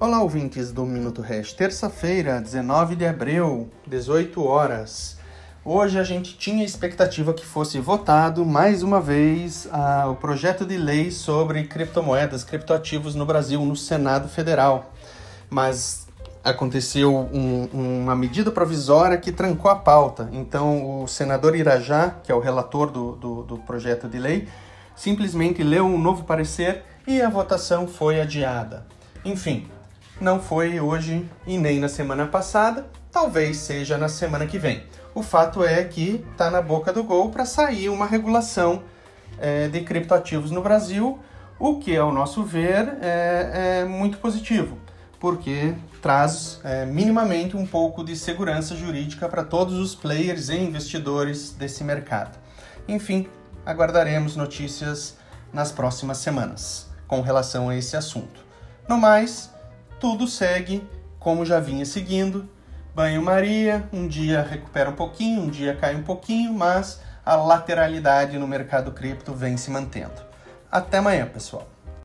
Olá, ouvintes do Minuto Hash. Terça-feira, 19 de abril, 18 horas. Hoje a gente tinha expectativa que fosse votado mais uma vez a, o projeto de lei sobre criptomoedas, criptoativos no Brasil, no Senado Federal. Mas aconteceu um, uma medida provisória que trancou a pauta. Então, o senador Irajá, que é o relator do, do, do projeto de lei, simplesmente leu um novo parecer e a votação foi adiada. Enfim, não foi hoje e nem na semana passada, talvez seja na semana que vem. O fato é que está na boca do gol para sair uma regulação é, de criptoativos no Brasil, o que, ao nosso ver, é, é muito positivo, porque traz é, minimamente um pouco de segurança jurídica para todos os players e investidores desse mercado. Enfim, aguardaremos notícias nas próximas semanas com relação a esse assunto. No mais, tudo segue como já vinha seguindo. Banho-maria, um dia recupera um pouquinho, um dia cai um pouquinho, mas a lateralidade no mercado cripto vem se mantendo. Até amanhã, pessoal.